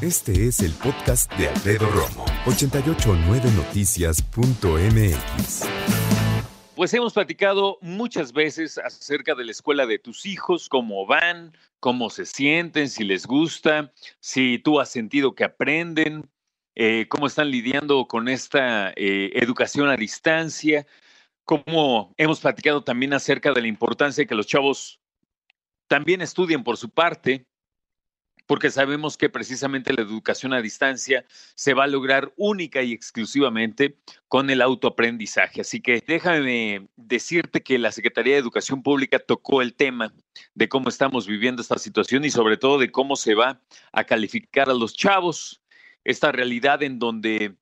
Este es el podcast de Alfredo Romo. 889noticias.mx. Pues hemos platicado muchas veces acerca de la escuela de tus hijos, cómo van, cómo se sienten, si les gusta, si tú has sentido que aprenden, eh, cómo están lidiando con esta eh, educación a distancia, cómo hemos platicado también acerca de la importancia de que los chavos también estudien por su parte, porque sabemos que precisamente la educación a distancia se va a lograr única y exclusivamente con el autoaprendizaje. Así que déjame decirte que la Secretaría de Educación Pública tocó el tema de cómo estamos viviendo esta situación y sobre todo de cómo se va a calificar a los chavos, esta realidad en donde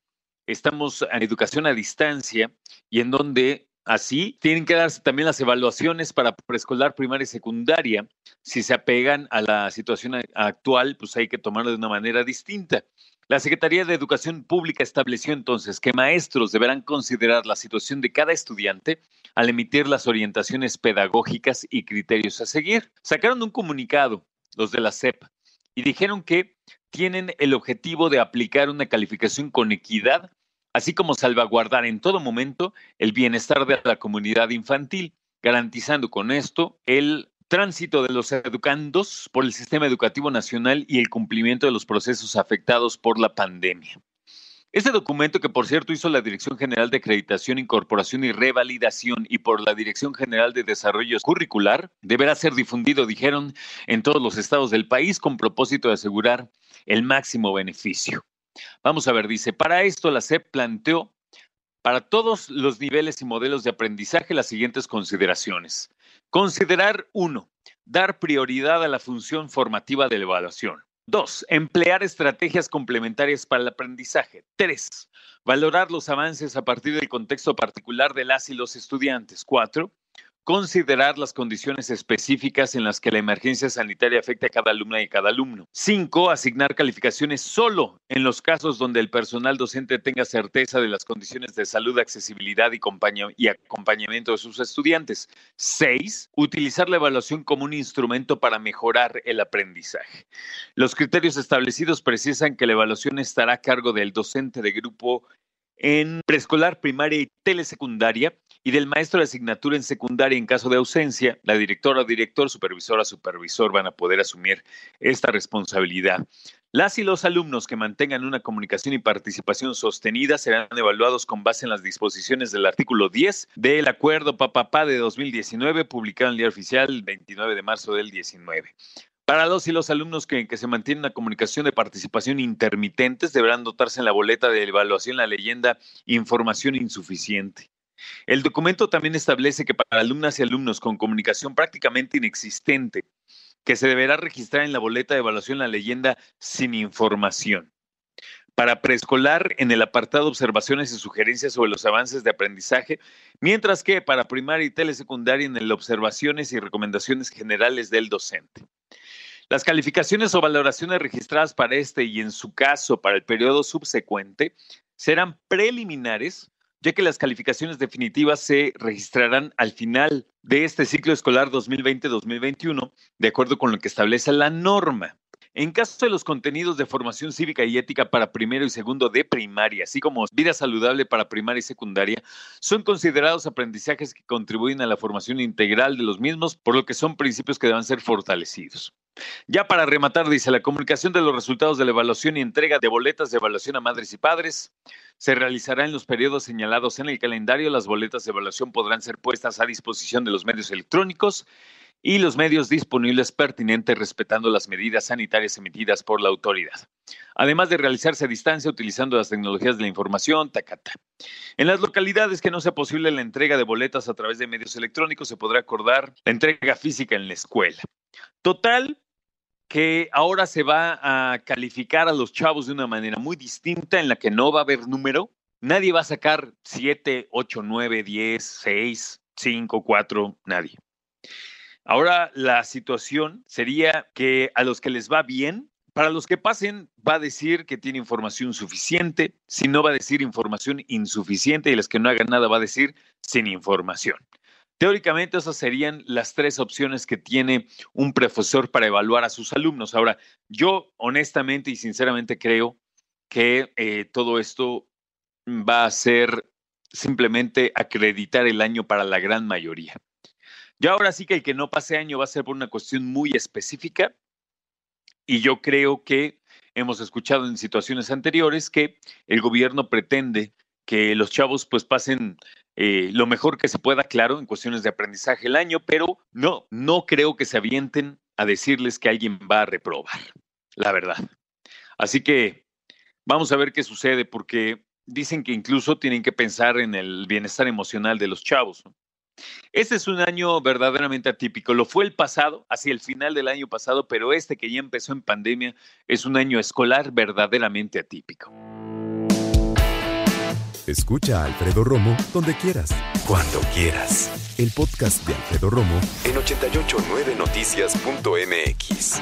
estamos en educación a distancia y en donde Así, tienen que darse también las evaluaciones para preescolar, primaria y secundaria. Si se apegan a la situación actual, pues hay que tomarlo de una manera distinta. La Secretaría de Educación Pública estableció entonces que maestros deberán considerar la situación de cada estudiante al emitir las orientaciones pedagógicas y criterios a seguir. Sacaron un comunicado, los de la SEP, y dijeron que tienen el objetivo de aplicar una calificación con equidad así como salvaguardar en todo momento el bienestar de la comunidad infantil, garantizando con esto el tránsito de los educandos por el sistema educativo nacional y el cumplimiento de los procesos afectados por la pandemia. Este documento, que por cierto hizo la Dirección General de Acreditación, Incorporación y Revalidación y por la Dirección General de Desarrollo Curricular, deberá ser difundido, dijeron, en todos los estados del país con propósito de asegurar el máximo beneficio. Vamos a ver, dice, para esto la SEP planteó para todos los niveles y modelos de aprendizaje las siguientes consideraciones. Considerar, uno, dar prioridad a la función formativa de la evaluación. Dos, emplear estrategias complementarias para el aprendizaje. Tres, valorar los avances a partir del contexto particular de las y los estudiantes. Cuatro, considerar las condiciones específicas en las que la emergencia sanitaria afecta a cada alumna y cada alumno. Cinco, asignar calificaciones solo en los casos donde el personal docente tenga certeza de las condiciones de salud, accesibilidad y, y acompañamiento de sus estudiantes. Seis, utilizar la evaluación como un instrumento para mejorar el aprendizaje. Los criterios establecidos precisan que la evaluación estará a cargo del docente de grupo en preescolar, primaria y telesecundaria y del maestro de asignatura en secundaria en caso de ausencia, la directora o director, supervisora o supervisor van a poder asumir esta responsabilidad. Las y los alumnos que mantengan una comunicación y participación sostenida serán evaluados con base en las disposiciones del artículo 10 del Acuerdo Papapá de 2019, publicado en el Día Oficial el 29 de marzo del 19. Para los y los alumnos que, se mantienen una comunicación de participación intermitentes, deberán dotarse en la boleta de evaluación la leyenda información insuficiente. El documento también establece que para alumnas y alumnos con comunicación prácticamente inexistente, que se deberá registrar en la boleta de evaluación la leyenda sin información. Para preescolar, en el apartado observaciones y sugerencias sobre los avances de aprendizaje, mientras que para primaria y telesecundaria en el observaciones y recomendaciones generales del docente. Las calificaciones o valoraciones registradas para este y en su caso para el periodo subsecuente serán preliminares, ya que las calificaciones definitivas se registrarán al final de este ciclo escolar 2020-2021, de acuerdo con lo que establece la norma. En caso de los contenidos de formación cívica y ética para primero y segundo de primaria, así como vida saludable para primaria y secundaria, son considerados aprendizajes que contribuyen a la formación integral de los mismos, por lo que son principios que deben ser fortalecidos. Ya para rematar, dice la comunicación de los resultados de la evaluación y entrega de boletas de evaluación a madres y padres se realizará en los periodos señalados en el calendario. Las boletas de evaluación podrán ser puestas a disposición de los medios electrónicos y los medios disponibles pertinentes respetando las medidas sanitarias emitidas por la autoridad. Además de realizarse a distancia utilizando las tecnologías de la información, tacata. En las localidades que no sea posible la entrega de boletas a través de medios electrónicos, se podrá acordar la entrega física en la escuela. Total, que ahora se va a calificar a los chavos de una manera muy distinta en la que no va a haber número. Nadie va a sacar 7, 8, 9, 10, 6, 5, 4, nadie. Ahora la situación sería que a los que les va bien, para los que pasen, va a decir que tiene información suficiente, si no va a decir información insuficiente y los que no hagan nada va a decir sin información. Teóricamente esas serían las tres opciones que tiene un profesor para evaluar a sus alumnos. Ahora, yo honestamente y sinceramente creo que eh, todo esto va a ser simplemente acreditar el año para la gran mayoría. Ya ahora sí que el que no pase año va a ser por una cuestión muy específica y yo creo que hemos escuchado en situaciones anteriores que el gobierno pretende que los chavos pues pasen eh, lo mejor que se pueda, claro, en cuestiones de aprendizaje el año, pero no, no creo que se avienten a decirles que alguien va a reprobar, la verdad. Así que vamos a ver qué sucede, porque dicen que incluso tienen que pensar en el bienestar emocional de los chavos. Este es un año verdaderamente atípico. Lo fue el pasado, hacia el final del año pasado, pero este que ya empezó en pandemia es un año escolar verdaderamente atípico. Escucha a Alfredo Romo donde quieras, cuando quieras. El podcast de Alfredo Romo en 889noticias.mx.